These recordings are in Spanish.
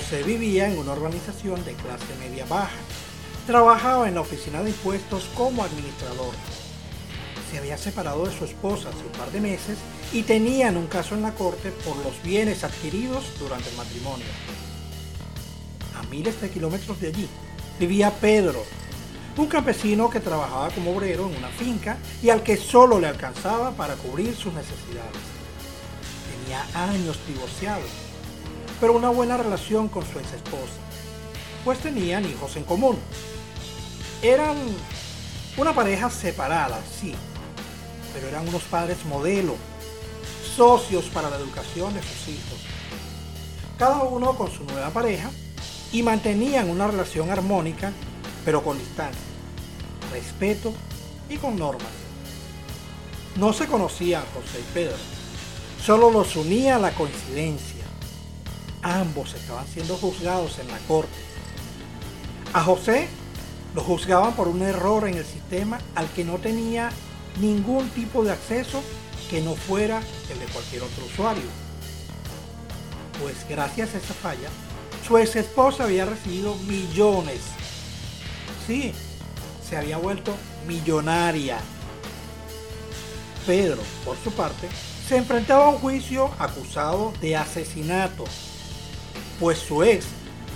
José vivía en una organización de clase media baja. Trabajaba en la oficina de impuestos como administrador. Se había separado de su esposa hace un par de meses y tenían un caso en la corte por los bienes adquiridos durante el matrimonio. A miles de kilómetros de allí vivía Pedro, un campesino que trabajaba como obrero en una finca y al que solo le alcanzaba para cubrir sus necesidades. Tenía años divorciado pero una buena relación con su ex esposa, pues tenían hijos en común. Eran una pareja separada, sí, pero eran unos padres modelo, socios para la educación de sus hijos. Cada uno con su nueva pareja y mantenían una relación armónica, pero con distancia, respeto y con normas. No se conocían José y Pedro, solo los unía la coincidencia ambos estaban siendo juzgados en la corte. A José lo juzgaban por un error en el sistema al que no tenía ningún tipo de acceso que no fuera el de cualquier otro usuario. Pues gracias a esa falla, su ex esposa había recibido millones. Sí, se había vuelto millonaria. Pedro, por su parte, se enfrentaba a un juicio acusado de asesinato pues su ex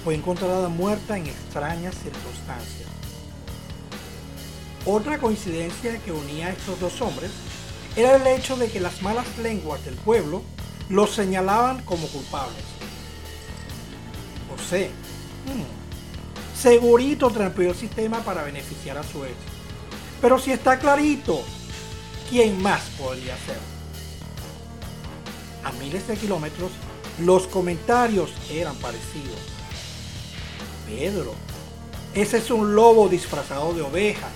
fue encontrada muerta en extrañas circunstancias. Otra coincidencia que unía a estos dos hombres era el hecho de que las malas lenguas del pueblo los señalaban como culpables. José, hmm, segurito trampeó el sistema para beneficiar a su ex. Pero si está clarito, ¿quién más podría ser? A miles de kilómetros los comentarios eran parecidos. Pedro, ese es un lobo disfrazado de oveja.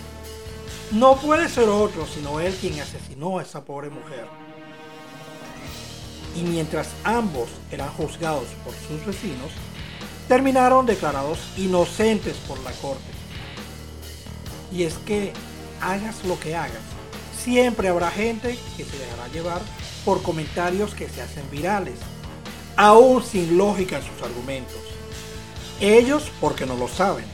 No puede ser otro sino él quien asesinó a esa pobre mujer. Y mientras ambos eran juzgados por sus vecinos, terminaron declarados inocentes por la corte. Y es que hagas lo que hagas, siempre habrá gente que se dejará llevar por comentarios que se hacen virales aún sin lógica en sus argumentos. Ellos porque no lo saben.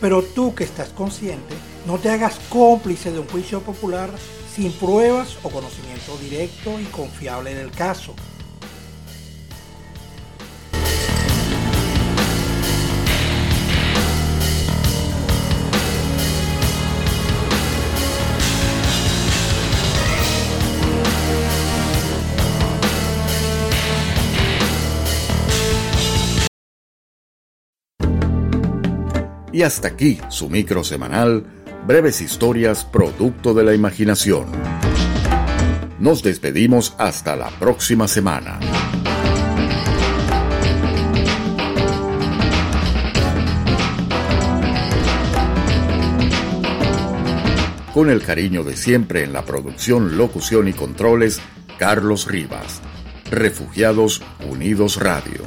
Pero tú que estás consciente, no te hagas cómplice de un juicio popular sin pruebas o conocimiento directo y confiable del caso. Y hasta aquí su micro semanal, breves historias producto de la imaginación. Nos despedimos hasta la próxima semana. Con el cariño de siempre en la producción, locución y controles, Carlos Rivas. Refugiados Unidos Radio.